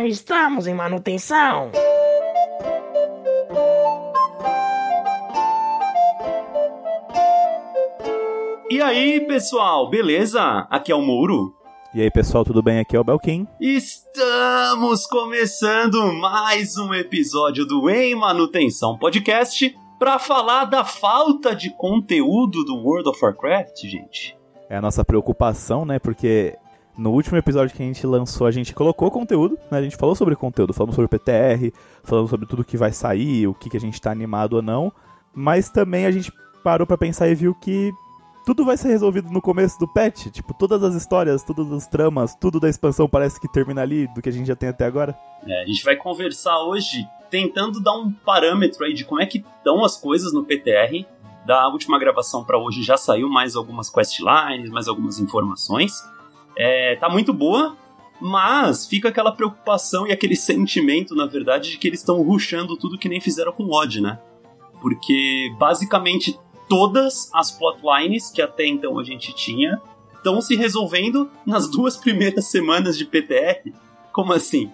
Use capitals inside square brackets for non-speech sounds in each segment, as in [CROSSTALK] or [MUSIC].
Estamos em manutenção. E aí, pessoal, beleza? Aqui é o Mouro. E aí, pessoal, tudo bem? Aqui é o Belkin. Estamos começando mais um episódio do Em Manutenção Podcast para falar da falta de conteúdo do World of Warcraft, gente. É a nossa preocupação, né? Porque no último episódio que a gente lançou, a gente colocou conteúdo, né? A gente falou sobre conteúdo, falamos sobre PTR, falamos sobre tudo que vai sair, o que, que a gente tá animado ou não. Mas também a gente parou para pensar e viu que tudo vai ser resolvido no começo do patch. Tipo, todas as histórias, todas as tramas, tudo da expansão parece que termina ali do que a gente já tem até agora. É, a gente vai conversar hoje tentando dar um parâmetro aí de como é que estão as coisas no PTR. Da última gravação para hoje já saiu mais algumas questlines, mais algumas informações. É, tá muito boa, mas fica aquela preocupação e aquele sentimento, na verdade, de que eles estão ruxando tudo que nem fizeram com o Odd, né? Porque basicamente todas as plotlines que até então a gente tinha estão se resolvendo nas duas [LAUGHS] primeiras semanas de PTR. Como assim?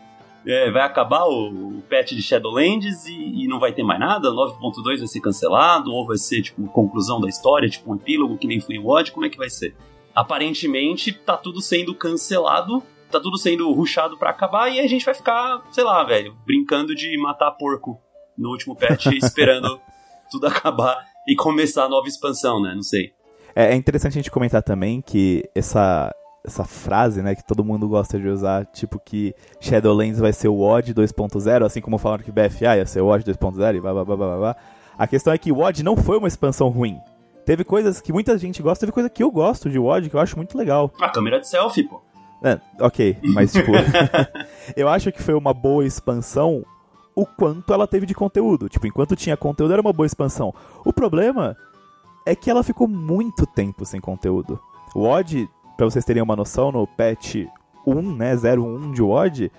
É, vai acabar o, o, patch de Shadowlands e, e, não vai ter mais nada? 9.2 vai ser cancelado? Ou vai ser, tipo, conclusão da história, tipo um epílogo que nem foi em WoD? Como é que vai ser? Aparentemente, tá tudo sendo cancelado, tá tudo sendo ruxado para acabar e a gente vai ficar, sei lá, velho, brincando de matar porco no último patch, [LAUGHS] esperando tudo acabar e começar a nova expansão, né? Não sei. É, é interessante a gente comentar também que essa, essa frase, né, que todo mundo gosta de usar, tipo que Shadowlands vai ser o WoD 2.0, assim como falaram que BFA ia ser o WoD 2.0 e blá blá blá blá blá. A questão é que o WoD não foi uma expansão ruim. Teve coisas que muita gente gosta, teve coisa que eu gosto de WoD, que eu acho muito legal. A câmera de selfie, pô. É, ok, mas tipo, [LAUGHS] eu acho que foi uma boa expansão o quanto ela teve de conteúdo. Tipo, enquanto tinha conteúdo, era uma boa expansão. O problema é que ela ficou muito tempo sem conteúdo. O WoD, pra vocês terem uma noção, no patch 1, né, 01 de WoD,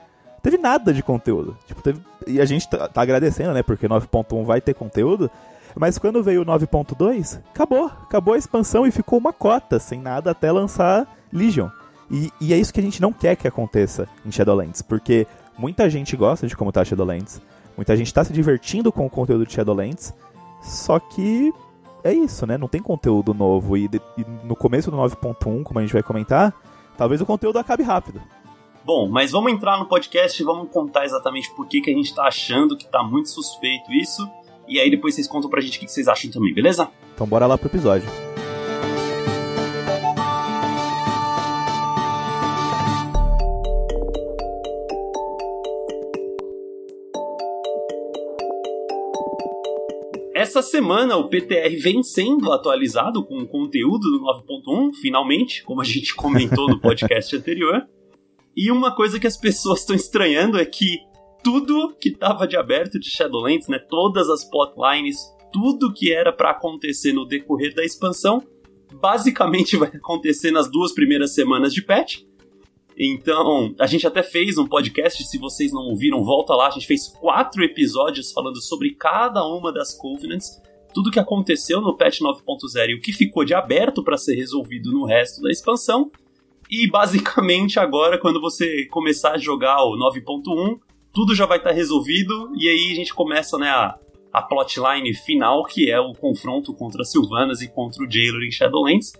teve nada de conteúdo. Tipo, teve... E a gente tá, tá agradecendo, né, porque 9.1 vai ter conteúdo, mas quando veio o 9.2, acabou. Acabou a expansão e ficou uma cota, sem nada até lançar Legion. E, e, é isso que a gente não quer que aconteça em Shadowlands, porque Muita gente gosta de como tá Shadowlands. Muita gente tá se divertindo com o conteúdo de Shadowlands. Só que é isso, né? Não tem conteúdo novo. E, de, e no começo do 9.1, como a gente vai comentar, talvez o conteúdo acabe rápido. Bom, mas vamos entrar no podcast e vamos contar exatamente por que, que a gente tá achando que tá muito suspeito isso. E aí depois vocês contam pra gente o que vocês acham também, beleza? Então bora lá pro episódio. Essa semana o PTR vem sendo atualizado com o conteúdo do 9.1, finalmente, como a gente comentou no [LAUGHS] podcast anterior. E uma coisa que as pessoas estão estranhando é que tudo que estava de aberto de Shadowlands, né, todas as plotlines, tudo que era para acontecer no decorrer da expansão, basicamente [LAUGHS] vai acontecer nas duas primeiras semanas de patch. Então, a gente até fez um podcast, se vocês não ouviram, volta lá. A gente fez quatro episódios falando sobre cada uma das Covenants, tudo que aconteceu no patch 9.0 e o que ficou de aberto para ser resolvido no resto da expansão. E basicamente agora, quando você começar a jogar o 9.1, tudo já vai estar tá resolvido e aí a gente começa né, a, a plotline final, que é o confronto contra Sylvanas e contra o Jailer em Shadowlands.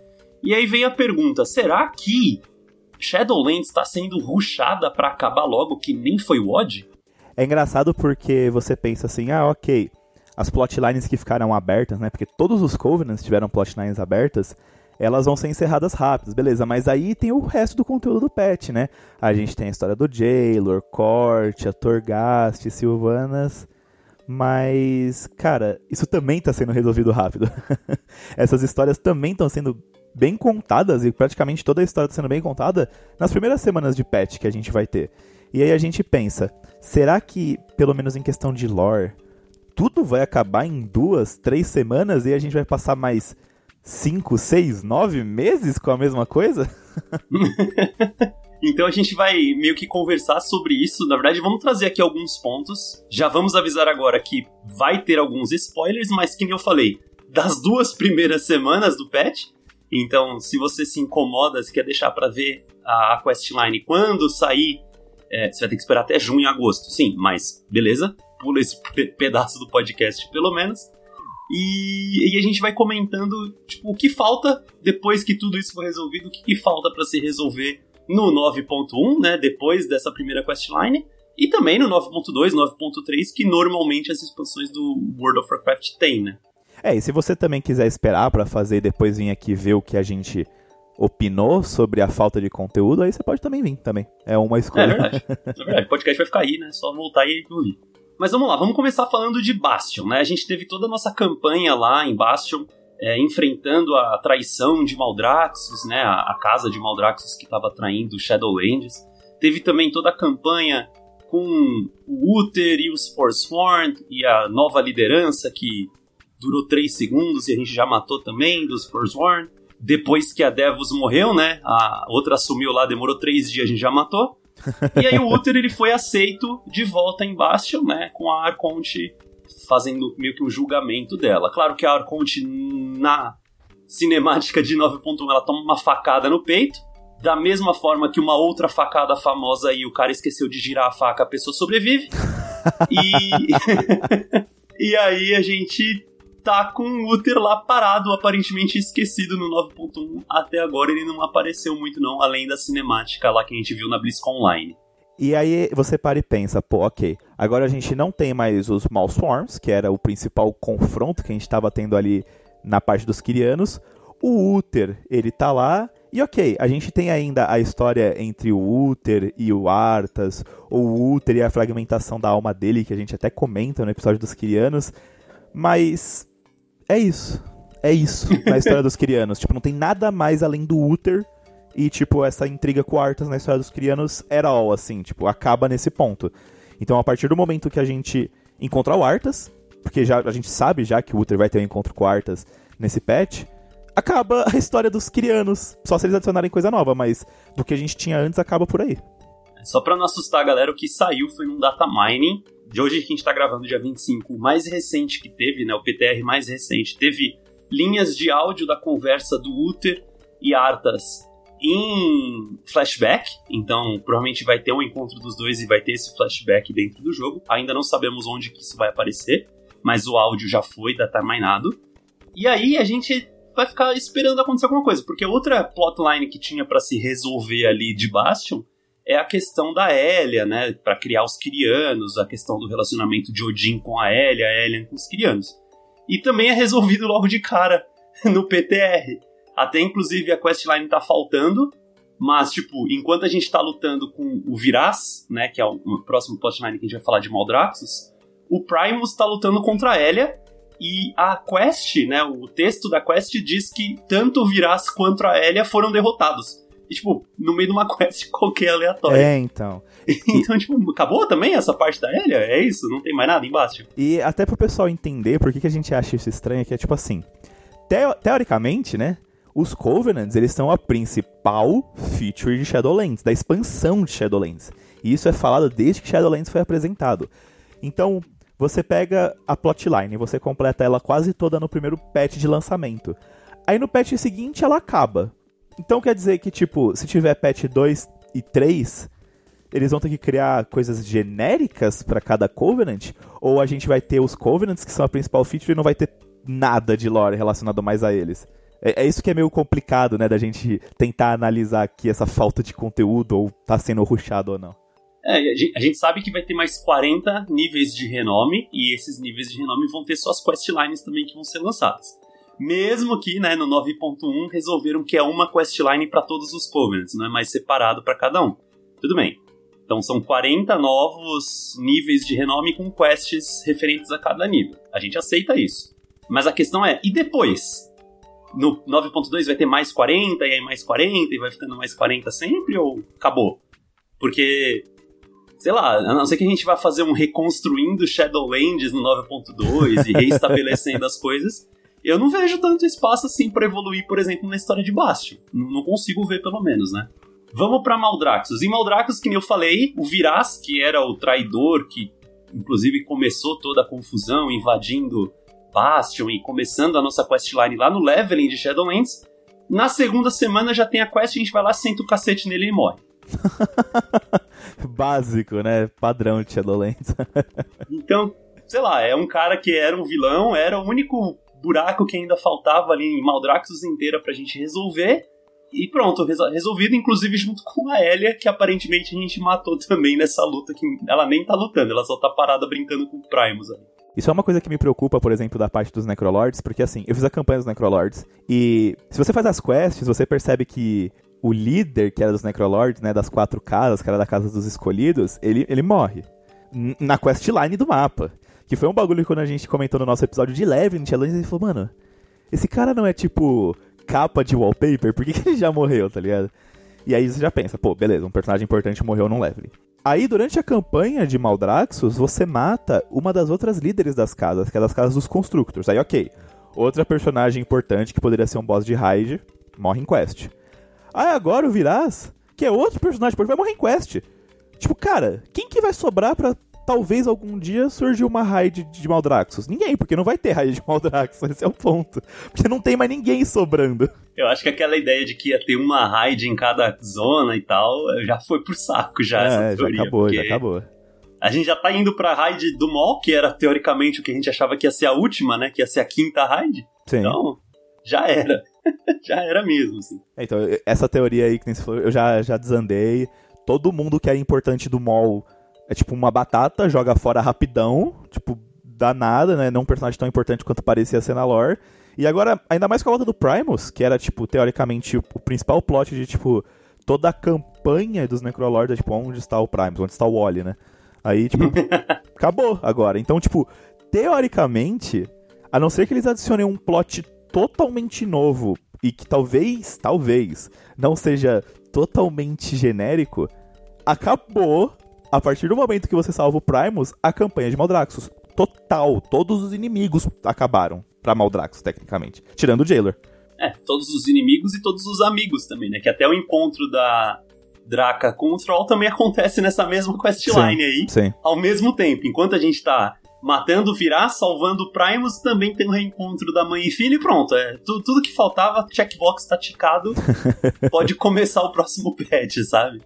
E aí vem a pergunta: será que Shadowlands está sendo ruxada para acabar logo, que nem foi o Odd? É engraçado porque você pensa assim, ah, ok, as plotlines que ficaram abertas, né? Porque todos os Covenants tiveram plotlines abertas, elas vão ser encerradas rápidas, beleza, mas aí tem o resto do conteúdo do patch, né? A gente tem a história do Jailor, Corte, a Torghast, Sylvanas. Mas, cara, isso também está sendo resolvido rápido. [LAUGHS] Essas histórias também estão sendo bem contadas, e praticamente toda a história está sendo bem contada, nas primeiras semanas de patch que a gente vai ter. E aí a gente pensa, será que, pelo menos em questão de lore, tudo vai acabar em duas, três semanas e a gente vai passar mais cinco, seis, nove meses com a mesma coisa? [LAUGHS] Então a gente vai meio que conversar sobre isso. Na verdade, vamos trazer aqui alguns pontos. Já vamos avisar agora que vai ter alguns spoilers, mas que eu falei, das duas primeiras semanas do patch, então, se você se incomoda, se quer deixar para ver a questline quando sair é, você vai ter que esperar até junho agosto. Sim, mas beleza, pula esse pe pedaço do podcast pelo menos. E, e, a gente vai comentando tipo, o que falta depois que tudo isso for resolvido, o que, que falta para se resolver no 9.1, né, depois dessa primeira questline, e também no 9.2, 9.3, que normalmente as expansões do World of Warcraft têm, né? É, e se você também quiser esperar para fazer e depois vir aqui ver o que a gente opinou sobre a falta de conteúdo, aí você pode também vir também. É uma escolha. É verdade. É verdade. O [LAUGHS] podcast vai ficar aí, né? Só voltar e ouvir. Mas vamos lá, vamos começar falando de Bastion, né? A gente teve toda a nossa campanha lá em Bastion, é, enfrentando a traição de Maldraxxus, né? A, a casa de Maldraxxus que estava traindo Shadowlands. Teve também toda a campanha com o Uther e os Forsworn e a nova liderança que durou 3 segundos e a gente já matou também dos Forsworn. Depois que a Devos morreu, né? A outra assumiu lá, demorou 3 dias, a gente já matou. E aí o Uther ele foi aceito de volta em Bastion, né? Com a Arconte fazendo meio que um julgamento dela. Claro que a Arconte na cinemática de 9.1 ela toma uma facada no peito. Da mesma forma que uma outra facada famosa aí, o cara esqueceu de girar a faca, a pessoa sobrevive. e. [LAUGHS] e aí a gente tá com o Uther lá parado, aparentemente esquecido no 9.1. Até agora ele não apareceu muito, não, além da cinemática lá que a gente viu na BlizzCon Online. E aí você para e pensa, pô, ok, agora a gente não tem mais os Malswarms, que era o principal confronto que a gente estava tendo ali na parte dos Kirianos. O Uther, ele tá lá, e ok, a gente tem ainda a história entre o Uther e o Arthas, ou o Uther e a fragmentação da alma dele, que a gente até comenta no episódio dos Kirianos, mas é isso. É isso na [LAUGHS] história dos Kirianos. Tipo, não tem nada mais além do Uther e, tipo, essa intriga com Arthas na história dos Crianos era all, assim, tipo, acaba nesse ponto. Então, a partir do momento que a gente encontrar o Arthas, porque já, a gente sabe já que o Uther vai ter um encontro com o Arthas nesse patch, acaba a história dos Crianos. Só se eles adicionarem coisa nova, mas do que a gente tinha antes acaba por aí. Só pra não assustar a galera, o que saiu foi um data mining. De hoje que a gente tá gravando, dia 25, o mais recente que teve, né? O PTR mais recente, teve linhas de áudio da conversa do Uther e Arthas em flashback, então provavelmente vai ter um encontro dos dois e vai ter esse flashback dentro do jogo. Ainda não sabemos onde que isso vai aparecer, mas o áudio já foi dataminado. E aí a gente vai ficar esperando acontecer alguma coisa, porque outra plotline que tinha para se resolver ali de Bastion é a questão da Elia, né, para criar os Kirianos, a questão do relacionamento de Odin com a Elia, a Elia com os Kirianos. E também é resolvido logo de cara [LAUGHS] no PTR. Até inclusive a questline tá faltando, mas, tipo, enquanto a gente tá lutando com o Viraz, né, que é o, próximo plotline que a gente vai falar de Maldraxxus, o Primus tá lutando contra a Elia, e a quest, né, o texto da quest diz que tanto o Viraz quanto a Elia foram derrotados. E, tipo, no meio de uma [LAUGHS] quest qualquer aleatória. É, então. então, tipo, acabou também essa parte da Elia? É isso? Não tem mais nada embaixo? E até pro pessoal entender por que, que a gente acha isso estranho, que é tipo assim, teo teoricamente, né, os Covenants, eles são a principal feature de Shadowlands, da expansão de Shadowlands. E isso é falado desde que Shadowlands foi apresentado. Então, você pega a plotline, você completa ela quase toda no primeiro patch de lançamento. Aí no patch seguinte ela acaba. Então quer dizer que, tipo, se tiver patch 2 e 3, eles vão ter que criar coisas genéricas para cada Covenant? Ou a gente vai ter os Covenants, que são a principal feature, e não vai ter nada de lore relacionado mais a eles? É, é, isso que é meio complicado, né, da gente tentar analisar aqui essa falta de conteúdo ou tá sendo ruxado ou não. É, a gente sabe que vai ter mais 40 níveis de renome, e esses níveis de renome vão ter suas questlines também que vão ser lançadas. Mesmo que, né, no 9.1 resolveram que é uma questline para todos os Covenants, não é mais separado para cada um. Tudo bem. Então são 40 novos níveis de renome com quests referentes a cada nível. A gente aceita isso. Mas a questão é, e depois? no 9.2 vai ter mais 40, e aí mais 40, e vai ficando mais 40 sempre, ou acabou? Porque, sei lá, a não ser que a gente vá fazer um reconstruindo Shadowlands no 9.2 e reestabelecendo as coisas, eu não vejo tanto espaço assim para evoluir, por exemplo, na história de Bastion. Não consigo ver, pelo menos, né? Vamos para Maldraxxus. Em Maldraxxus, que nem eu falei, o Viraz, que era o traidor que inclusive começou toda a confusão invadindo Bastion e começando a nossa questline lá no leveling de Shadowlands. Na segunda semana já tem a quest, a gente vai lá, senta o cacete nele e morre. [LAUGHS] Básico, né? Padrão de Shadowlands. [LAUGHS] Então, sei lá, é um cara que era um vilão, era o único buraco que ainda faltava ali em Maldraxxus inteira pra gente resolver. E pronto, resolvido, inclusive junto [LAUGHS] com a Elia, que aparentemente a gente matou também nessa luta, que ela nem tá lutando, ela só tá parada brincando com o Primus ali. Isso é uma coisa que me preocupa, por exemplo, da parte dos Necrolords, porque assim, eu fiz a campanha dos Necrolords, e se você faz as quests, você percebe que o líder, que era dos Necrolords, né, das quatro casas, que era da Casa dos Escolhidos, ele, ele morre. Na questline do mapa. Que foi um bagulho que quando a gente comentou no nosso episódio de Levin, Challenge, ele falou, mano, esse cara não é tipo capa de wallpaper, por que, que ele já morreu, tá ligado? E aí você já pensa, pô, beleza, um personagem importante morreu num level. Aí, durante a campanha de Maldraxxus, você mata uma das outras líderes das casas, que é das casas dos Constructors. Aí, ok. Outra personagem importante que poderia ser um boss de raid, morre em quest. Aí agora o Viraz, que é outro personagem importante, vai morrer em quest. Tipo, cara, quem que vai sobrar pra talvez algum dia surja uma raid de Maldraxxus. Ninguém, porque não vai ter raid de Maldraxxus, esse é o ponto. Porque não tem mais ninguém sobrando. Eu acho que aquela ideia de que ia ter uma raid em cada zona e tal, já foi pro saco já, é, essa teoria. Já acabou, já acabou. A gente já tá indo pra raid do Mol, que era teoricamente o que a gente achava que ia ser a última, né? Que ia ser a quinta raid. Sim. Então, já era. [LAUGHS] já era mesmo, assim. É, então, essa teoria aí que você falou, eu já, já desandei. Todo mundo que era importante do Mol é tipo uma batata, joga fora rapidão, tipo, dá nada, né? Não um personagem tão importante quanto parecia ser na lore. E agora, ainda mais com a volta do Primus, que era, tipo, teoricamente, o principal plot de, tipo, toda a campanha dos Necrolords é, tipo, onde está o Primus, onde está o Wally, né? Aí, tipo, [LAUGHS] acabou agora. Então, tipo, teoricamente, a não ser que eles adicionem um plot totalmente novo e que talvez, talvez, não seja totalmente genérico, acabou a partir do momento que você salva o Primus, a campanha de Maldraxxus. Total, todos os inimigos acabaram pra Maldraxxus, tecnicamente. Tirando o Jailer. É, todos os inimigos e todos os amigos também, né? Que até o encontro da Draca com o Troll também acontece nessa mesma questline aí. Sim. Ao mesmo tempo, enquanto a gente tá matando o Virá, salvando o Primus, também tem o reencontro da mãe e filho e pronto. É, tudo, tudo que faltava, checkbox tá ticado, [LAUGHS] pode começar o próximo patch, sabe?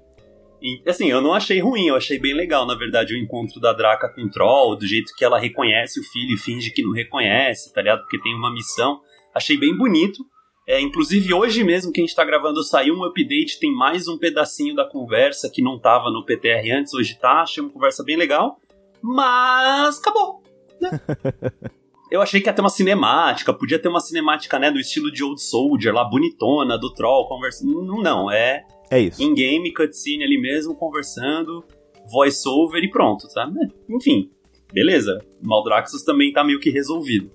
E, assim, eu não achei ruim, eu achei bem legal, na verdade, o encontro da Draca com o Troll, do jeito que ela reconhece o filho e finge que não reconhece, tá ligado? Porque tem uma missão. Achei bem bonito. É, inclusive, hoje mesmo que a gente tá gravando, saiu um update, tem mais um pedacinho da conversa que não tava no PTR antes, hoje tá. Achei uma conversa bem legal. Mas acabou, né? [LAUGHS] Eu achei que ia ter uma cinemática, podia ter uma cinemática, né, do estilo de Old Soldier, lá bonitona, do Troll, conversando. Não, não, é é isso. In-game, cutscene ali mesmo, conversando, voice-over e pronto, sabe? É, enfim, beleza. Maldraxxus também tá meio que resolvido.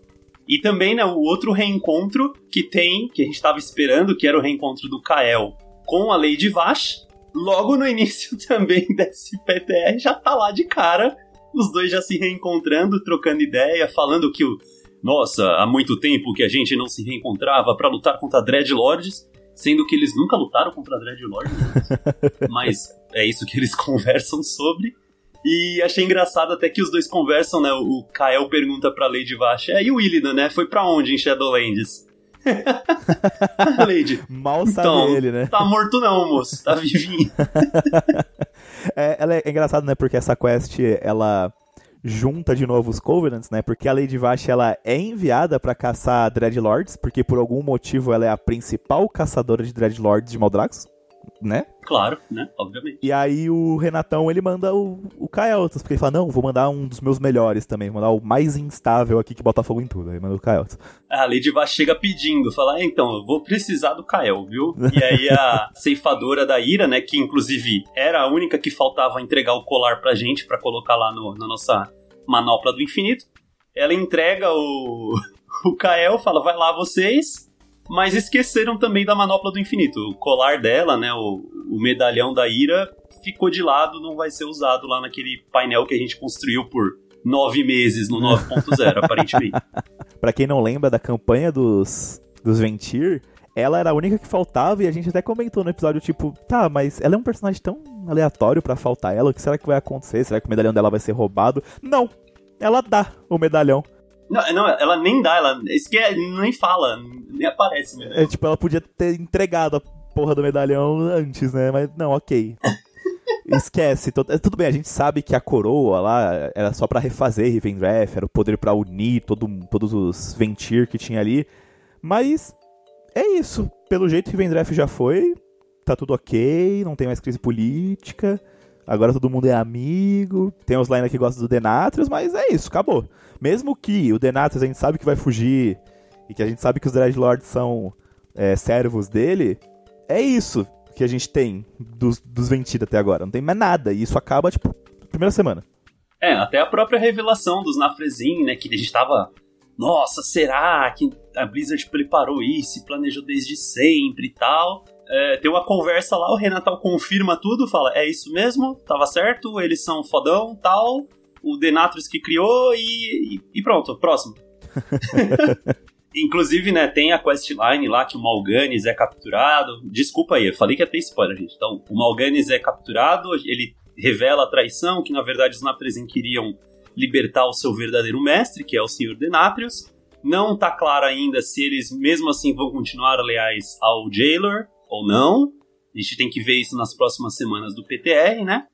E também, né, o outro reencontro que tem, que a gente tava esperando, que era o reencontro do Kael com a Lady Vash, logo no início [LAUGHS] também desse PTR já tá lá de cara, os dois já se reencontrando, trocando ideia, falando que o nossa, há muito tempo que a gente não se reencontrava para lutar contra Dreadlords sendo que eles nunca lutaram contra Dreadlord, [LAUGHS] mas é isso que eles [LAUGHS] conversam sobre. E achei engraçado até que os dois conversam, né? O Kael pergunta pra Lady Vash, é, e o Illidan, né? Foi pra onde em Shadowlands? [LAUGHS] Lady. Mal sabe então, ele, né? Tá morto não, moço. Tá vivinho. é, ela é, é engraçado, né? Porque essa quest, ela junta de novo os Covenants, né? Porque a Lady Vash ela é enviada para caçar Dreadlords, porque por algum motivo ela é a principal caçadora de Dreadlords de Maldrax, né? Claro, né? Obviamente. E aí o Renatão ele manda o, o Kael'thas, porque ele fala: não, vou mandar um dos meus melhores também, vou mandar o mais instável aqui que bota fogo em tudo. Aí manda o Kael'thas. A Lady Vash chega pedindo, fala: então, eu vou precisar do Kael, viu? [LAUGHS] E aí a ceifadora da Ira, né, que inclusive era a única que faltava entregar o colar pra gente, para colocar lá no, na nossa manopla do infinito. Ela entrega o, [LAUGHS] o Kael, fala, vai lá vocês, mas esqueceram também da manopla do infinito. O colar dela, né, o, o medalhão da ira, ficou de lado, não vai ser usado lá naquele painel que a gente construiu por nove meses no 9.0, [LAUGHS] aparentemente. Para quem não lembra da campanha dos, dos Ventir, ela era a única que faltava e a gente até comentou no episódio, tipo, tá, mas ela é um personagem tão aleatório para faltar ela, o que será que vai acontecer? Será que o medalhão dela vai ser roubado? Não! Ela dá o medalhão. Não, não, ela nem dá, ela esquece, nem fala, nem aparece mesmo. É tipo, ela podia ter entregado a porra do medalhão antes, né? Mas não, ok. [LAUGHS] Esquece. Tudo bem, a gente sabe que a coroa lá era só para refazer Rivendreth, era o poder para unir todo, todos os Ventir que tinha ali. Mas é isso. Pelo jeito Rivendreth já foi, tá tudo ok, não tem mais crise política. Agora todo mundo é amigo. Tem os Lina que gostam do Denatrius, mas é isso, acabou. Mesmo que o Denatrius a gente sabe que vai fugir e que a gente sabe que os Dreadlords são é, servos dele, é isso que a gente tem dos, dos Ventida até agora. Não tem mais nada. E isso acaba, tipo, primeira semana. É, até a própria revelação dos Nafrezin, né? Que a gente tava. Nossa, será que a Blizzard preparou isso e planejou desde sempre e tal? É, tem uma conversa lá, o Renatal confirma tudo, fala: é isso mesmo, tava certo, eles são fodão, tal. O Denatrus que criou e, e, e pronto, próximo. [LAUGHS] Inclusive, né, tem a questline lá que o Malganis é capturado. Desculpa aí, eu falei que ia ter spoiler, gente. Então, o Malganis é capturado, ele revela a traição, que na verdade os Natrezin queriam libertar o seu verdadeiro mestre, que é o Senhor Denatrius. Não tá claro ainda se eles mesmo assim vão continuar leais ao Jailor ou não. A gente tem que ver isso nas próximas semanas do PTR, né?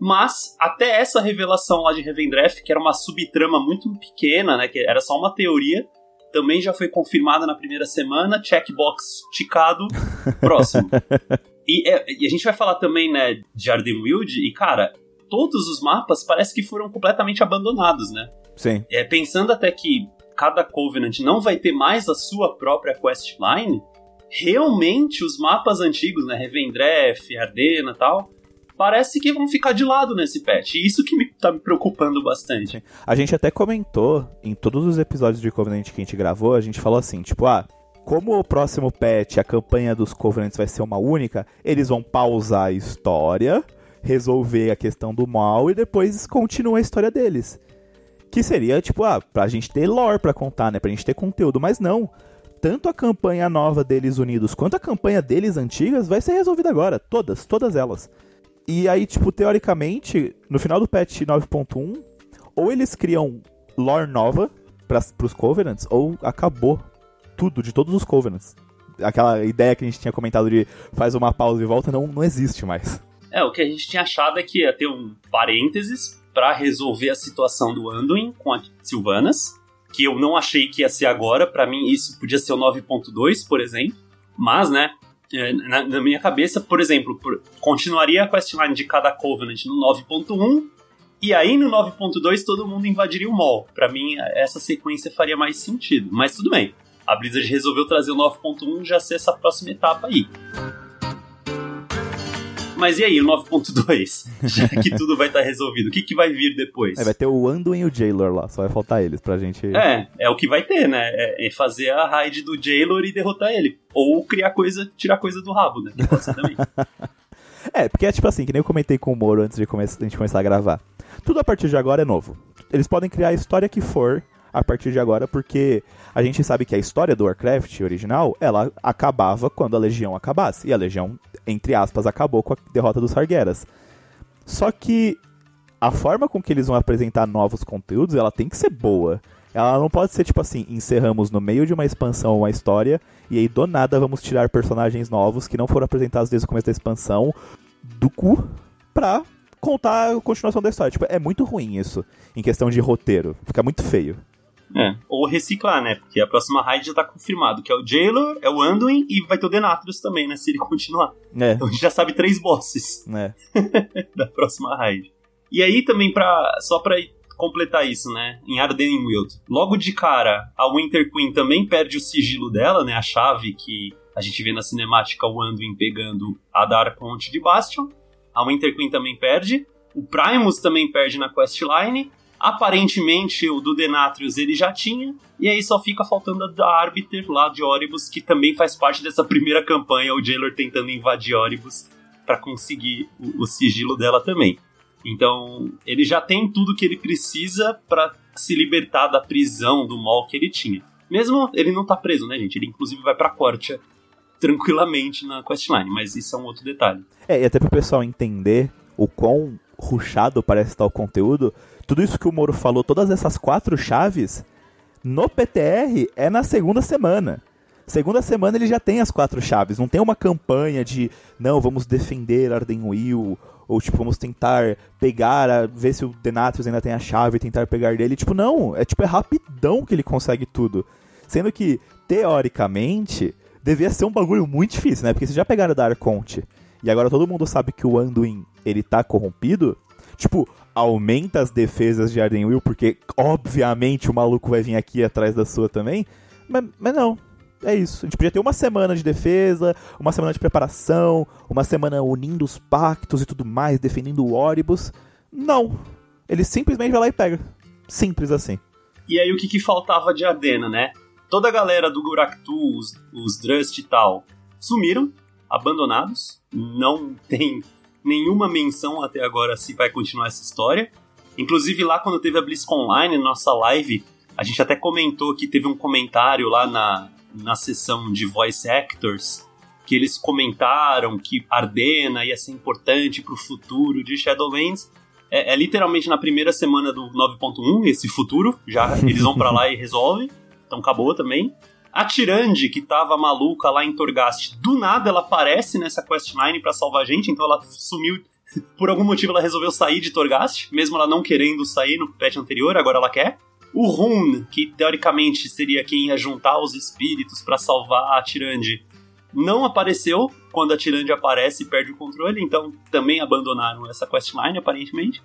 Mas até essa revelação lá de Revendreth, que era uma subtrama muito pequena, né, que era só uma teoria, também já foi confirmada na primeira semana, checkbox ticado, [LAUGHS] próximo. e, é, e, a gente vai falar também, né, de Ardenwild, e cara, todos os mapas parece que foram completamente abandonados, né? Sim. É, pensando até que cada Covenant não vai ter mais a sua própria questline, realmente os mapas antigos, né, Revendreth, Ardena tal, parece que vão ficar de lado nesse patch. E isso que me, tá me preocupando bastante. A gente até comentou em todos os episódios de Covenant que a gente gravou, a gente falou assim, tipo, ah, como o próximo patch, a campanha dos Covenants vai ser uma única, eles vão pausar a história, resolver a questão do mal e depois continua a história deles. Que seria, tipo, ah, pra gente ter lore pra contar, né? Pra gente ter conteúdo, mas não. Tanto a campanha nova deles unidos quanto a campanha deles antigas vai ser resolvida agora. Todas, todas elas. E aí, tipo, teoricamente, no final do patch 9.1, ou eles criam lore nova para pros Covenants, ou acabou tudo de todos os Covenants. Aquela ideia que a gente tinha comentado de faz uma pausa e volta não, não existe mais. É, o que a gente tinha achado é que ia ter um parênteses para resolver a situação do Anduin com a Sylvanas, que eu não achei que ia ser agora, para mim isso podia ser o 9.2, por exemplo. Mas, né, é, na, na, minha cabeça, por exemplo, por, continuaria a questline de cada Covenant no 9.1, e aí no 9.2 todo mundo invadiria o mall. Para mim, essa sequência faria mais sentido. Mas tudo bem. A Blizzard resolveu trazer o 9.1 já ser essa próxima etapa aí. Mas e aí, o 9.2? [LAUGHS] Já que tudo vai estar tá resolvido, o que, que vai vir depois? É, vai ter o Anduin e o Jailor lá, só vai faltar eles pra gente. É, é o que vai ter, né? É, é fazer a raid do Jailor e derrotar ele. Ou criar coisa, tirar coisa do rabo, né? pode ser também. [LAUGHS] é, porque é tipo assim, que nem eu comentei com o Moro antes de, come a gente começar a gravar. Tudo a partir de agora é novo. Eles podem criar a história que for a partir de agora, porque a gente sabe que a história do Warcraft original, ela acabava quando a Legião acabasse. E a Legião, entre aspas, acabou com a derrota dos Sargeras. Só que a forma com que eles vão apresentar novos conteúdos, ela tem que ser boa. Ela não pode ser tipo assim, encerramos no meio de uma expansão uma história e aí do nada vamos tirar personagens novos que não foram apresentados desde o começo da expansão do cu pra contar a continuação da história. Tipo, é muito ruim isso em questão de roteiro. Fica muito feio. É. Ou reciclar, né? Porque a próxima raid já tá confirmado, que é o Jailor, é o Anduin e vai ter o Denatrus também, né? Se ele continuar. É. Então a gente já sabe três bosses é. [LAUGHS] da próxima raid. E aí também, pra, só pra completar isso, né? Em Ardenwild. Logo de cara, a Winter Queen também perde o sigilo dela, né? A chave que a gente vê na cinemática o Anduin pegando a Dark Ponte de Bastion. A Winter Queen também perde. O Primus também perde na questline. Aparentemente, o do Denatrius ele já tinha, e aí só fica faltando a da Arbiter lá de Oribus, que também faz parte dessa primeira campanha, o Jailor tentando invadir Oribus para conseguir o, o, sigilo dela também. Então, ele já tem tudo que ele precisa para se libertar da prisão do mal que ele tinha. Mesmo ele não tá preso, né, gente? Ele inclusive vai pra Cortia tranquilamente na questline, mas isso é um outro detalhe. É, e até pro pessoal entender o quão ruchado parece o conteúdo, tudo isso que o Moro falou, todas essas quatro chaves, no PTR é na segunda semana. Segunda semana ele já tem as quatro chaves, não tem uma campanha de não, vamos defender Ardenwell, ou tipo, vamos tentar pegar, a, ver se o Denatrius ainda tem a chave e tentar pegar dele. Tipo, não, é tipo, é rapidão que ele consegue tudo. Sendo que, teoricamente, devia ser um bagulho muito difícil, né? Porque se já pegaram da Arconte e agora todo mundo sabe que o Anduin, ele tá corrompido, tipo, aumenta as defesas de Ardenwell, porque obviamente o maluco vai vir aqui atrás da sua também, mas, mas não, é isso. A gente podia ter uma semana de defesa, uma semana de preparação, uma semana unindo os pactos e tudo mais, defendendo o Oribus. Não. Ele simplesmente vai lá e pega. Simples assim. E aí o que, que faltava de Ardena, né? Toda a galera do Guraktu, os, os Drust e tal, sumiram, abandonados. Não tem nenhuma menção até agora se vai continuar essa história. Inclusive lá quando teve a BlizzCon Online, nossa live, a gente até comentou que teve um comentário lá na, na sessão de voice actors que eles comentaram que Ardena ia ser importante para o futuro de Shadowlands. É, é, literalmente na primeira semana do 9.1 esse futuro, já eles vão para lá e resolvem. Então acabou também. A Tirande, que tava maluca lá em Torghast, do nada ela aparece nessa questline para salvar a gente, então ela sumiu. Por algum motivo ela resolveu sair de Torghast, mesmo ela não querendo sair no patch anterior, agora ela quer. O Rune, que teoricamente seria quem ia juntar os espíritos para salvar a Tirande, não apareceu quando a Tirande aparece e perde o controle, então também abandonaram essa questline, aparentemente.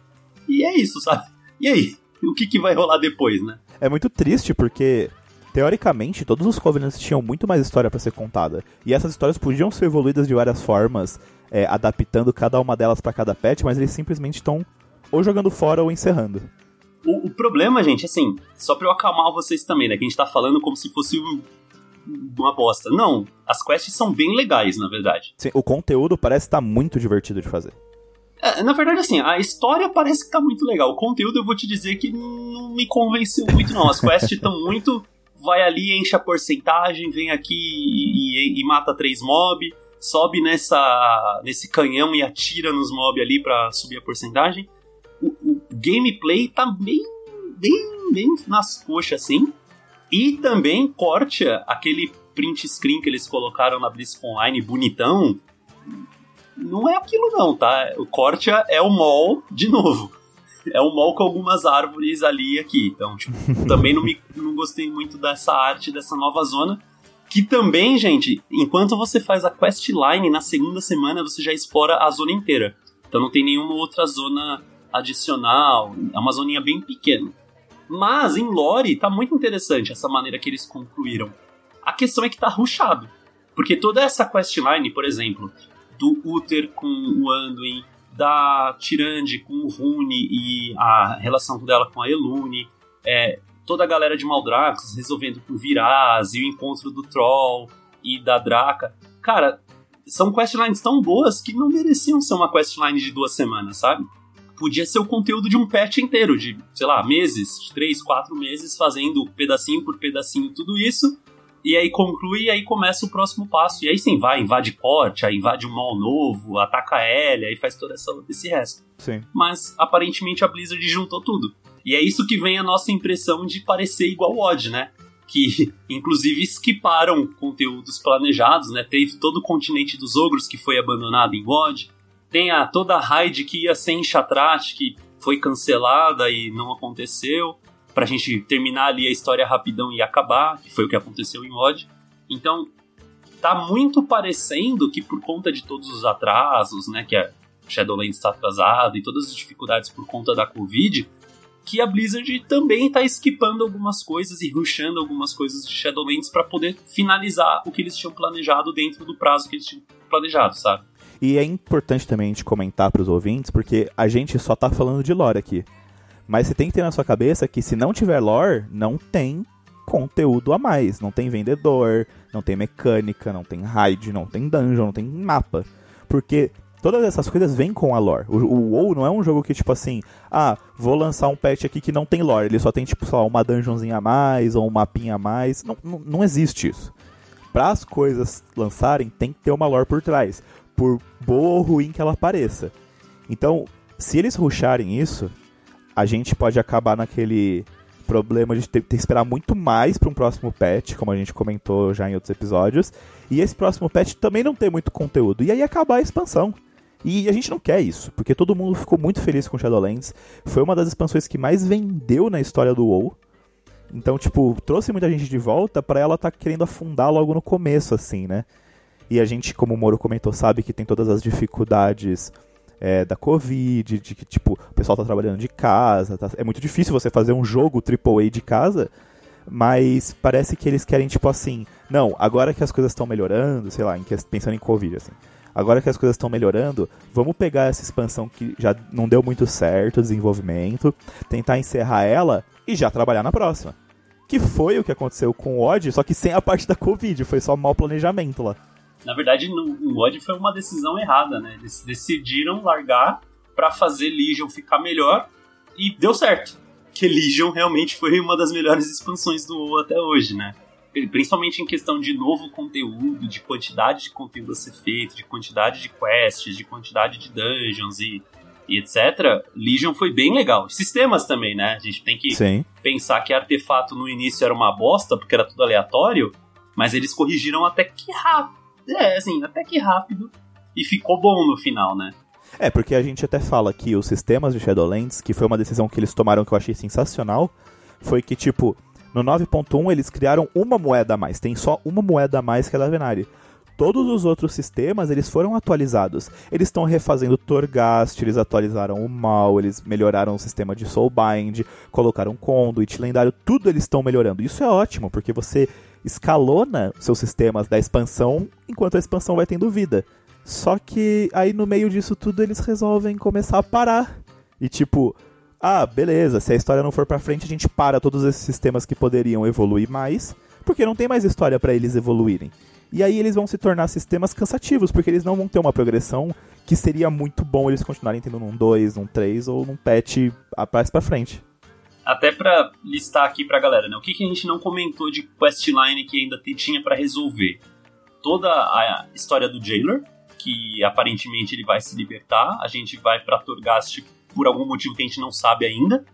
E é isso, sabe? E aí? O que, que vai rolar depois, né? É muito triste porque teoricamente, todos os Covenants tinham muito mais história para ser contada. E essas histórias podiam ser evoluídas de várias formas, é, adaptando cada uma delas para cada patch, mas eles simplesmente estão ou jogando fora ou encerrando. O, o, problema, gente, assim, só pra eu acalmar vocês também, né? Que a gente tá falando como se fosse um, uma bosta. Não, as quests são bem legais, na verdade. Sim, o conteúdo parece estar tá muito divertido de fazer. É, na verdade, assim, a história parece que tá muito legal. O conteúdo eu vou te dizer que não me convenceu muito, não. As quests [LAUGHS] estão muito. Vai ali, enche a porcentagem, vem aqui e, e, e mata três mob, sobe nessa, nesse canhão e atira nos mob ali para subir a porcentagem o, o gameplay tá bem, bem, bem nas coxas, assim. E também corte aquele print screen que eles colocaram na BlizzCon Online bonitão. Não é aquilo não, tá? O corte é o mall de novo. É um mall com algumas árvores ali e aqui. Então, tipo, [LAUGHS] também não, me, não gostei muito dessa arte, dessa nova zona. Que também, gente, enquanto você faz a questline, na segunda semana você já explora a zona inteira. Então não tem nenhuma outra zona adicional, é uma zoninha bem pequena. Mas em lore tá muito interessante essa maneira que eles concluíram. A questão é que tá ruchado. Porque toda essa questline, por exemplo, do Uther com o Anduin, da Tirande com o Rune e a relação dela com a Elune, é, toda a galera de Maldrax resolvendo com Viraz e o encontro do Troll e da Draca. Cara, são questlines tão boas que não mereciam ser uma questline de duas semanas, sabe? podia ser o conteúdo de um patch inteiro, de, sei lá, meses, de três, quatro meses, fazendo pedacinho por pedacinho tudo isso, e aí conclui e aí começa o próximo passo. E aí sim, vai, invade corte, aí invade um mal novo, ataca a Ellie, aí faz todo essa, esse resto. Sim. Mas aparentemente a Blizzard juntou tudo. E é isso que vem a nossa impressão de parecer igual o Odd, né? Que [LAUGHS] inclusive skiparam conteúdos planejados, né? Teve todo o continente dos ogros que foi abandonado em WoD. Tem a, toda a raid que ia ser em Chatrat, que foi cancelada e não aconteceu. Pra gente terminar ali a história rapidão e acabar, que foi o que aconteceu em mod. Então, tá muito parecendo que por conta de todos os atrasos, né, que a Shadowlands está atrasado e todas as dificuldades por conta da Covid, que a Blizzard também tá esquipando algumas coisas e rushando algumas coisas de Shadowlands para poder finalizar o que eles tinham planejado dentro do prazo que eles tinham planejado, sabe? E é importante também a gente comentar para os ouvintes, porque a gente só tá falando de lore aqui. Mas você tem que ter na sua cabeça que se não tiver lore, não tem conteúdo a mais. Não tem vendedor, não tem mecânica, não tem raid, não tem dungeon, não tem mapa. Porque todas essas coisas vêm com a lore. O, o WoW não é um jogo que, tipo assim, ah, vou lançar um patch aqui que não tem lore. Ele só tem, tipo, lá, uma dungeonzinha a mais ou um mapinha a mais. Não, não, não existe isso. Para as coisas lançarem, tem que ter uma lore por trás por boa ou ruim que ela pareça. Então, se eles ruxarem isso, a gente pode acabar naquele problema de ter, ter que esperar muito mais para um próximo patch, como a gente comentou já em outros episódios. E esse próximo patch também não tem muito conteúdo. E aí acabar a expansão. E a gente não quer isso, porque todo mundo ficou muito feliz com Shadowlands. Foi uma das expansões que mais vendeu na história do WoW. Então, tipo, trouxe muita gente de volta para ela tá querendo afundar logo no começo, assim, né? E a gente, como o Moro comentou, sabe que tem todas as dificuldades é, da Covid, de que, tipo, o pessoal tá trabalhando de casa. Tá... É muito difícil você fazer um jogo AAA de casa, mas parece que eles querem, tipo assim, não, agora que as coisas estão melhorando, sei lá, pensando em Covid, assim. Agora que as coisas estão melhorando, vamos pegar essa expansão que já não deu muito certo, desenvolvimento, tentar encerrar ela e já trabalhar na próxima. Que foi o que aconteceu com o Odd, só que sem a parte da Covid, foi só mau planejamento lá. Na verdade, no, no Odd foi uma decisão errada, né? Eles decidiram largar para fazer Legion ficar melhor e deu certo. Que Legion realmente foi uma das melhores expansões do WoW até hoje, né? Principalmente em questão de novo conteúdo, de quantidade de conteúdo a ser feito, de quantidade de quests, de quantidade de dungeons e, e etc. Legion foi bem legal. Sistemas também, né? A gente tem que Sim. pensar que artefato no início era uma bosta, porque era tudo aleatório, mas eles corrigiram até que rápido. É, assim, até que rápido. E ficou bom no final, né? É, porque a gente até fala que os sistemas de Shadowlands, que foi uma decisão que eles tomaram que eu achei sensacional, foi que, tipo, no 9.1 eles criaram uma moeda a mais, tem só uma moeda a mais que é da Venari. Todos os outros sistemas, eles foram atualizados. Eles estão refazendo Torghast, eles atualizaram o Mal, eles melhoraram o sistema de Soulbind, colocaram Conduit, Lendário, tudo eles estão melhorando. Isso é ótimo, porque você escalona seus sistemas da expansão enquanto a expansão vai tendo vida. Só que aí no meio disso tudo eles resolvem começar a parar. E tipo, ah, beleza, se a história não for pra frente, a gente para todos esses sistemas que poderiam evoluir mais, porque não tem mais história para eles evoluírem. E aí eles vão se tornar sistemas cansativos, porque eles não vão ter uma progressão que seria muito bom eles continuarem tendo num 2, num 3 ou num patch mais pra frente. Até pra listar aqui pra galera, né? O que, que a gente não comentou de questline que ainda tinha para resolver? Toda a história do Jailer, que aparentemente ele vai se libertar, a gente vai pra Torghast por algum motivo que a gente não sabe ainda.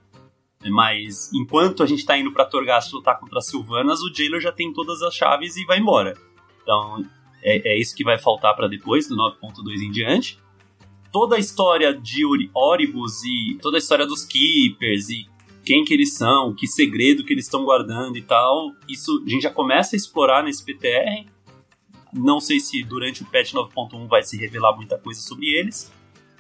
Mas enquanto a gente tá indo pra Torghast lutar contra as Sylvanas, o Jailer já tem todas as chaves e vai embora. Então é, é isso que vai faltar para depois, do 9.2 em diante. Toda a história de Oribus e toda a história dos Keepers e quem que eles são, que segredo que eles estão guardando e tal, isso a gente já começa a explorar nesse PTR. Não sei se durante o patch 9.1 vai se revelar muita coisa sobre eles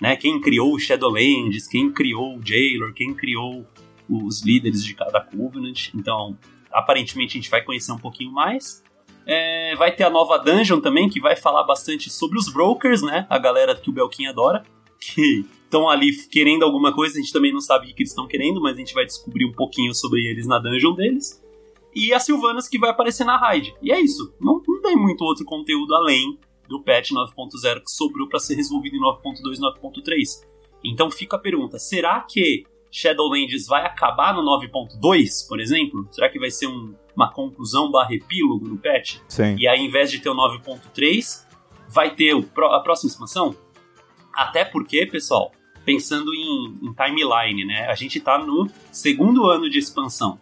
né? Quem criou o Shadowlands, quem criou o Jailor, quem criou os líderes de cada Covenant. Então, aparentemente a gente vai conhecer um pouquinho mais. É, vai ter a nova dungeon também, que vai falar bastante sobre os brokers, né? A galera que o Belkin adora, que estão ali querendo alguma coisa, a gente também não sabe o que eles estão querendo, mas a gente vai descobrir um pouquinho sobre eles na dungeon deles. E a Sylvanas que vai aparecer na raid. E é isso. Não, não tem muito outro conteúdo além do patch 9.0 que sobrou para ser resolvido em 9.2 e 9.3. Então fica a pergunta: será que Shadowlands vai acabar no 9.2, por exemplo? Será que vai ser um, uma conclusão barra epílogo no patch? Sim. E aí, ao invés de ter o 9.3, vai ter o, a próxima expansão? Até porque, pessoal, pensando em, em timeline, né? A gente tá no segundo ano de expansão.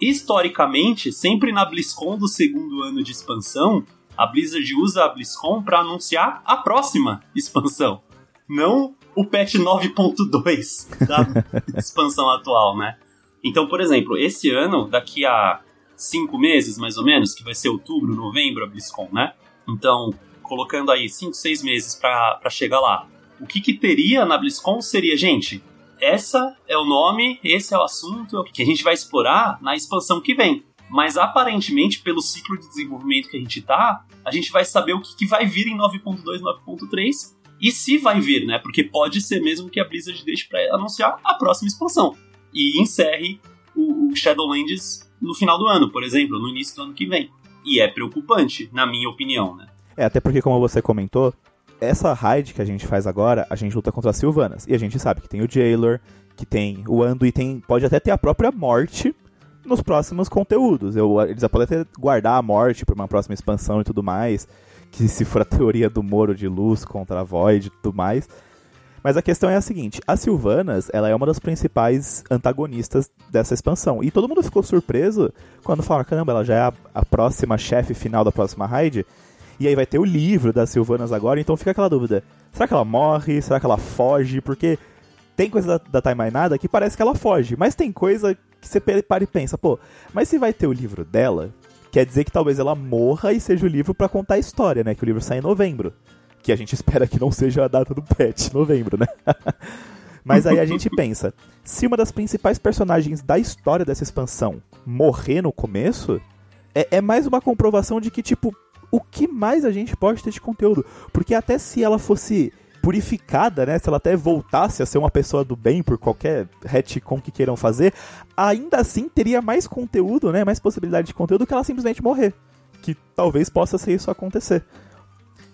Historicamente, sempre na BlizzCon do segundo ano de expansão, a Blizzard usa a BlizzCon para anunciar a próxima expansão, não o patch 9.2 [LAUGHS] da expansão atual, né? Então, por exemplo, esse ano, daqui a cinco meses, mais ou menos, que vai ser outubro, novembro, a BlizzCon, né? Então, colocando aí cinco, seis meses para chegar lá, o que, que teria na BlizzCon seria, gente, essa é o nome, esse é o assunto que a gente vai explorar na expansão que vem. Mas aparentemente, pelo ciclo de desenvolvimento que a gente tá, a gente vai saber o que, que vai vir em 9.2, 9.3 e se vai vir, né? Porque pode ser mesmo que a Blizzard deixe para anunciar a próxima expansão e encerre o, o Shadowlands no final do ano, por exemplo, no início do ano que vem. E é preocupante, na minha opinião, né? É, até porque, como você comentou, essa raid que a gente faz agora, a gente luta contra as Sylvanas. E a gente sabe que tem o Jailor, que tem o Ando e tem. Pode até ter a própria morte nos próximos conteúdos. Eu, eles podem até guardar a morte para uma próxima expansão e tudo mais. Que se for a teoria do Moro de luz contra a Void e tudo mais. Mas a questão é a seguinte: a Sylvanas, ela é uma das principais antagonistas dessa expansão. E todo mundo ficou surpreso quando falaram: caramba, ela já é a, a próxima chefe final da próxima raid. E aí vai ter o livro das Sylvanas agora, então fica aquela dúvida: será que ela morre? Será que ela foge? Porque tem coisa da, da Taimainada que parece que ela foge, mas tem coisa que você para e pensa: pô, mas se vai ter o livro dela, quer dizer que talvez ela morra e seja o livro para contar a história, né? Que o livro sai em novembro. Que a gente [LAUGHS] espera que não seja a data do patch, novembro, né? [LAUGHS] Mas aí a gente [LAUGHS] pensa, se uma das principais personagens da história dessa expansão morrer no começo, é, é, mais uma comprovação de que, tipo, o que mais a gente pode ter de conteúdo? Porque até se ela fosse purificada, né? Se ela até voltasse a ser uma pessoa do bem por qualquer retcon que queiram fazer, ainda assim teria mais conteúdo, né? Mais possibilidade de conteúdo que ela simplesmente morrer. Que talvez possa ser isso acontecer.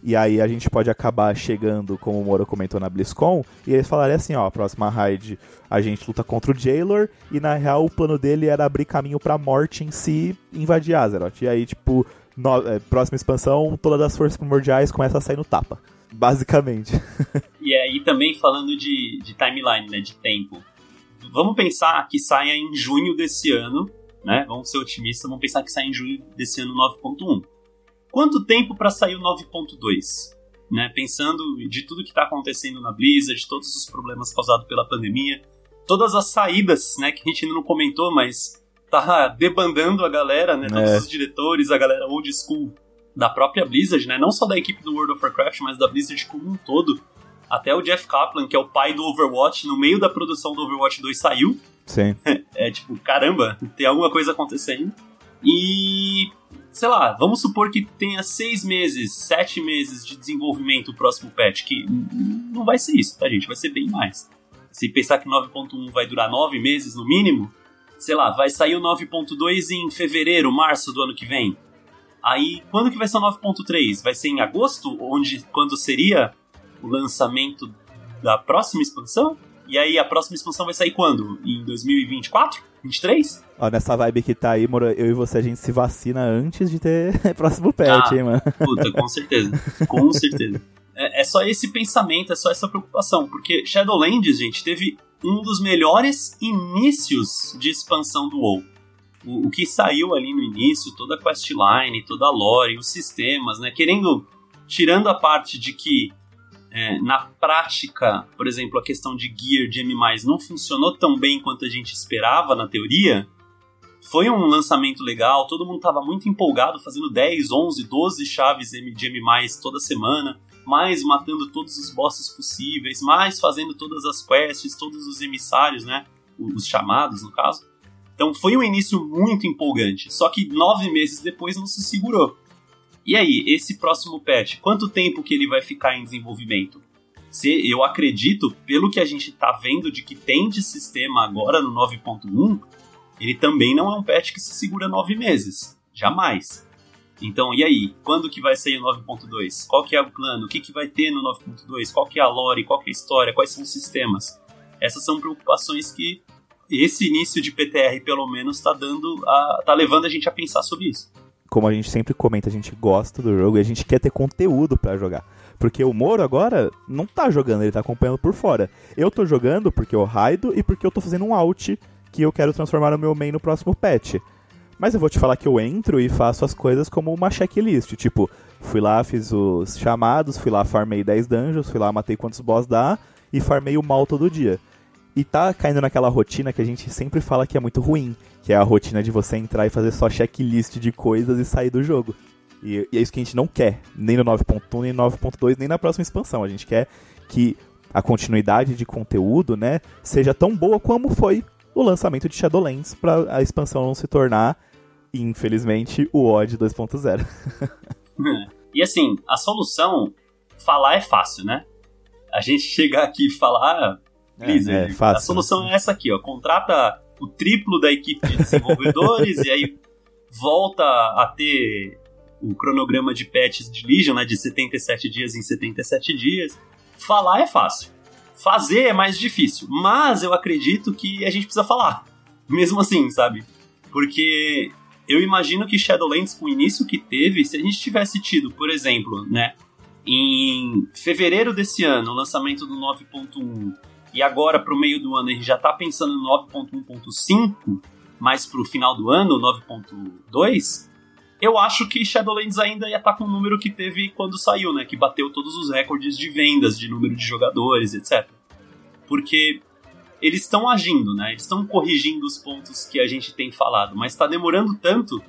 E aí a gente pode acabar chegando, como o Moro comentou na BlizzCon, e eles falarem assim, ó, a próxima raid a gente luta contra o Jailor, e na real o plano dele era abrir caminho pra morte em si invadir Azeroth. E aí, tipo, no, é, próxima expansão, todas as forças primordiais começam a sair no tapa. Basicamente. [LAUGHS] e aí também falando de, de timeline, né, de tempo. Vamos pensar que saia em junho desse ano, né? Vamos ser otimistas, vamos pensar que saia em junho desse ano 9.1. Quanto tempo para sair o 9.2? Né, pensando de tudo que está acontecendo na Blizzard, de todos os problemas causados pela pandemia, todas as saídas, né, que a gente ainda não comentou, mas tá debandando a galera, né, todos é. os diretores, a galera old school da própria Blizzard, né? Não só da equipe do World of Warcraft, mas da Blizzard como um todo. Até o Jeff Kaplan, que é o pai do Overwatch, no meio da produção do Overwatch 2 saiu. Sim. [LAUGHS] É tipo, caramba, tem alguma coisa acontecendo. E. Sei lá, vamos supor que tenha seis meses, sete meses de desenvolvimento o próximo patch, que não vai ser isso, tá, gente? Vai ser bem mais. Se pensar que 9.1 vai durar nove meses no mínimo, sei lá, vai sair o 9.2 em fevereiro, março do ano que vem. Aí, quando que vai ser o 9.3? Vai ser em agosto, onde quando seria o lançamento da próxima expansão? E aí a próxima expansão vai sair quando? Em 2024? 23? Ó, nessa vibe que tá aí, moro, eu e você, a gente se vacina antes de ter [LAUGHS] próximo patch, ah, hein, mano? Puta, com certeza. Com certeza. [LAUGHS] É, é, só esse pensamento, é só essa preocupação. Porque Shadowlands, gente, teve um dos melhores inícios de expansão do WoW o, o que saiu ali no início, toda a questline, toda a lore, os sistemas, né? Querendo, tirando a parte de que é, na prática, por exemplo, a questão de gear de M+, não funcionou tão bem quanto a gente esperava na teoria, foi um lançamento legal, todo mundo estava muito empolgado, fazendo 10, 11, 12 chaves de M+, toda semana, mais matando todos os bosses possíveis, mais fazendo todas as quests, todos os emissários, né, os chamados no caso. Então foi um início muito empolgante, só que nove meses depois não se segurou. E aí, esse próximo patch, quanto tempo que ele vai ficar em desenvolvimento? Se eu acredito, pelo que a gente está vendo de que tem de sistema agora no 9.1, ele também não é um patch que se segura nove meses. Jamais. Então, e aí? Quando que vai sair o 9.2? Qual que é o plano? O que, que vai ter no 9.2? Qual que é a lore? Qual que é a história? Quais são os sistemas? Essas são preocupações que esse início de PTR, pelo menos, está dando a, tá levando a gente a pensar sobre isso. Como a gente sempre comenta, a gente gosta do jogo e a gente quer ter conteúdo para jogar. Porque o Moro agora não tá jogando, ele tá acompanhando por fora. Eu tô jogando porque eu raido e porque eu tô fazendo um out que eu quero transformar no meu main no próximo patch. Mas eu vou te falar que eu entro e faço as coisas como uma checklist. Tipo, fui lá, fiz os chamados, fui lá, farmei 10 dungeons, fui lá, matei quantos boss dá e farmei o mal todo dia. E tá caindo naquela rotina que a gente sempre fala que é muito ruim, que é a rotina de você entrar e fazer só checklist de coisas e sair do jogo. E, e é isso que a gente não quer, nem no 9.1, nem no 9.2, nem na próxima expansão. A gente quer que a continuidade de conteúdo, né, seja tão boa como foi o lançamento de Shadowlands para a expansão não se tornar, infelizmente, o OD 2.0. [LAUGHS] e assim, a solução, falar é fácil, né? A gente [LAUGHS] chegar aqui e falar, Blizzard. É, é a solução é essa aqui, ó. Contrata o triplo da equipe de desenvolvedores [LAUGHS] e aí volta a ter o cronograma de patches de Legion, né, de 77 dias em 77 dias. Falar é fácil. Fazer é mais difícil, mas eu acredito que a gente precisa falar. Mesmo assim, sabe? Porque eu imagino que Shadowlands, com o início que teve, se a gente tivesse tido, por exemplo, né, em fevereiro desse ano, o lançamento do 9.1, e agora pro meio do ano a gente já tá pensando no 9.1.5, mais pro final do ano, 9.2, eu acho que Shadowlands ainda ia estar tá com o número que teve quando saiu, né? Que bateu todos os recordes de vendas, de número de jogadores, etc. Porque eles estão agindo, né? Eles estão corrigindo os pontos que a gente tem falado, mas está demorando tanto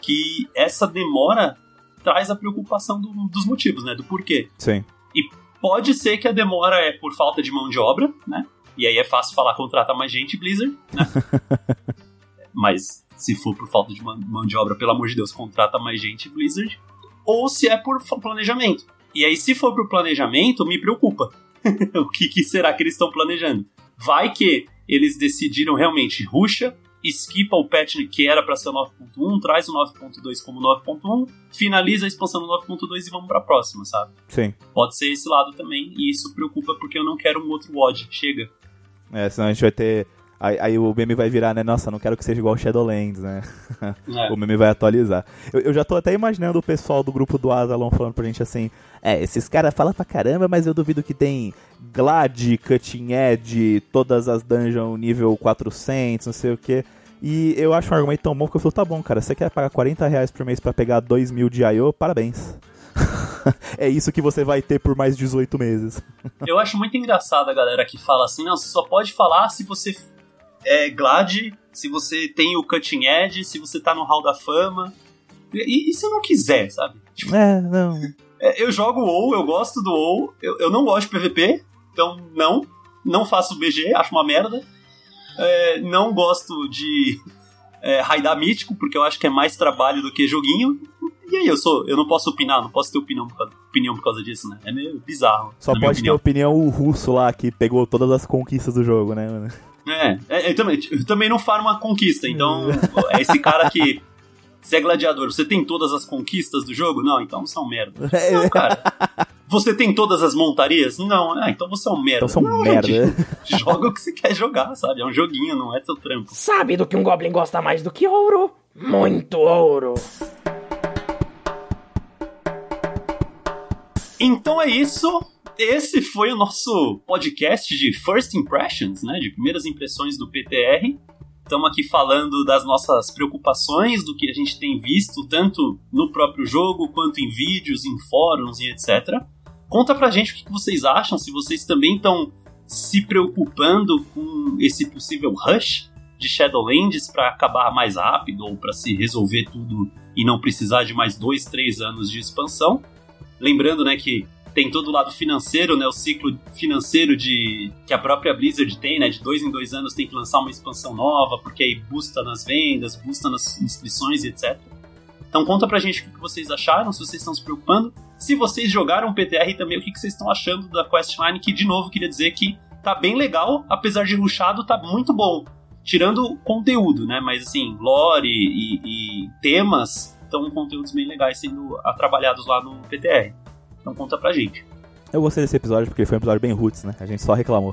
que essa demora traz a preocupação do, dos motivos, né? Do porquê. Sim. E pode ser que a demora é por falta de mão de obra, né? E aí é fácil falar contrata mais gente, Blizzard, né? [LAUGHS] mas se for por falta de mão de obra, pelo amor de Deus, contrata mais gente, Blizzard. Ou se é por planejamento. E aí, se for por planejamento, me preocupa. [LAUGHS] o que, que, será que eles estão planejando? Vai que eles decidiram realmente, ruxa, esquipa o patch que era para ser o 9.1, traz o 9.2 como 9.1, finaliza a expansão do 9.2 e vamos para a próxima, sabe? Sim. Pode ser esse lado também, e isso preocupa porque eu não quero um outro WOD. Chega. É, senão a gente vai ter Aí, aí, o meme vai virar, né? Nossa, não quero que seja igual Shadowlands, né? É. [LAUGHS] o meme vai atualizar. Eu, eu, já tô até imaginando o pessoal do grupo do Asalon falando pra gente assim: É, esses caras falam pra caramba, mas eu duvido que tem Glad, Cutting Edge, todas as dungeons nível 400, não sei o que. E eu acho um argumento tão bom que eu falo: Tá bom, cara, você quer pagar 40 reais por mês pra pegar 2 mil de I.O., parabéns. [LAUGHS] é isso que você vai ter por mais 18 meses. [LAUGHS] eu acho muito engraçado a galera que fala assim: Não, você só pode falar se você é Glad, se você tem o Cutting Edge, se você tá no Hall da Fama. E, e se não quiser, sabe? Tipo, é, não. É, eu jogo WoW, eu gosto do WoW, eu, eu não gosto de PVP, então não. Não faço BG, acho uma merda. É, não gosto de é, raidar mítico, porque eu acho que é mais trabalho do que joguinho. E aí, eu sou, eu não posso opinar, não posso ter opinião por causa, opinião por causa disso, né? É meio bizarro. Só pode ter opinião o russo lá que pegou todas as conquistas do jogo, né, mano? É, é, eu, também, eu também não farmo uma conquista, então é esse cara que. Você é gladiador, você tem todas as conquistas do jogo? Não, então você é um merda. É. Não, cara. Você tem todas as montarias? Não, ah, então você é um merda. Então é um não, merda. Gente, joga o que você quer jogar, sabe? É um joguinho, não é seu trampo. Sabe do que um Goblin gosta mais do que ouro? Muito ouro. Então é isso esse foi o nosso podcast de First Impressions, né? De primeiras impressões do PTR. Estamos aqui falando das nossas preocupações, do que a gente tem visto, tanto no próprio jogo, quanto em vídeos, em fóruns e etc. Conta pra gente o que vocês acham, se vocês também estão se preocupando com esse possível rush de Shadowlands para acabar mais rápido ou para se resolver tudo e não precisar de mais dois, três anos de expansão. Lembrando, né, que tem todo o lado financeiro, né? O ciclo financeiro de que a própria Blizzard tem, né? De dois em dois anos tem que lançar uma expansão nova, porque aí busta nas vendas, busta nas inscrições e etc. Então conta pra gente o que vocês acharam, se vocês estão se preocupando. Se vocês jogaram PTR também, o que vocês estão achando da Questline, que de novo queria dizer que tá bem legal, apesar de ruxado, tá muito bom. Tirando conteúdo, né? Mas assim, lore e, e temas estão conteúdos bem legais sendo trabalhados lá no PTR. Então conta pra gente. Eu gostei desse episódio porque foi um episódio bem roots, né? A gente só reclamou.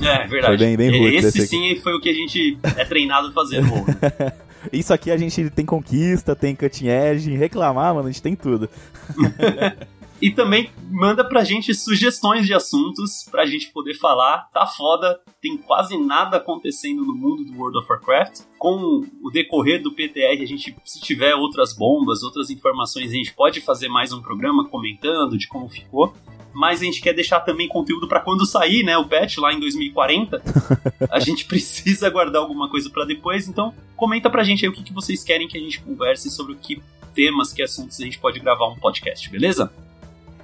É, verdade. Foi bem, bem roots. Esse, esse sim foi o que a gente é treinado a fazer. Né? [LAUGHS] Isso aqui a gente tem conquista, tem cutting edge, reclamar, mano, a gente tem tudo. [LAUGHS] E também manda pra gente sugestões de assuntos pra gente poder falar. Tá foda, tem quase nada acontecendo no mundo do World of Warcraft. Com o decorrer do PTR, a gente, se tiver outras bombas, outras informações, a gente pode fazer mais um programa comentando de como ficou mas a gente quer deixar também conteúdo para quando sair, né, o patch lá em 2040. [LAUGHS] a gente precisa guardar alguma coisa para depois, então comenta pra gente aí o que, que vocês querem que a gente converse sobre o que temas, que assuntos a gente pode gravar um podcast, beleza?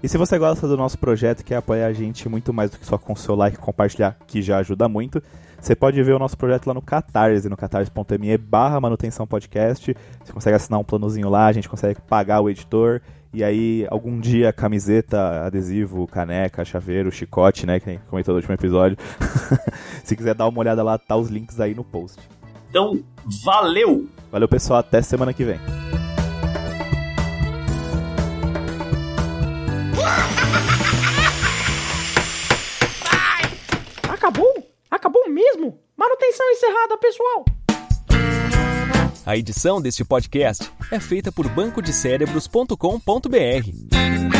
E se você gosta do nosso projeto e quer apoiar a gente muito mais do que só com seu like e compartilhar, que já ajuda muito, você pode ver o nosso projeto lá no Catarse, no catarse.me barra manutenção podcast. Você consegue assinar um planozinho lá, a gente consegue pagar o editor. E aí, algum dia, camiseta, adesivo, caneca, chaveiro, chicote, né? Que comentou no último episódio. [LAUGHS] se quiser dar uma olhada lá, tá os links aí no post. Então, valeu! Valeu, pessoal. Até semana que vem. Acabou mesmo? Manutenção encerrada, pessoal! A edição deste podcast é feita por bancodecerebros.com.br.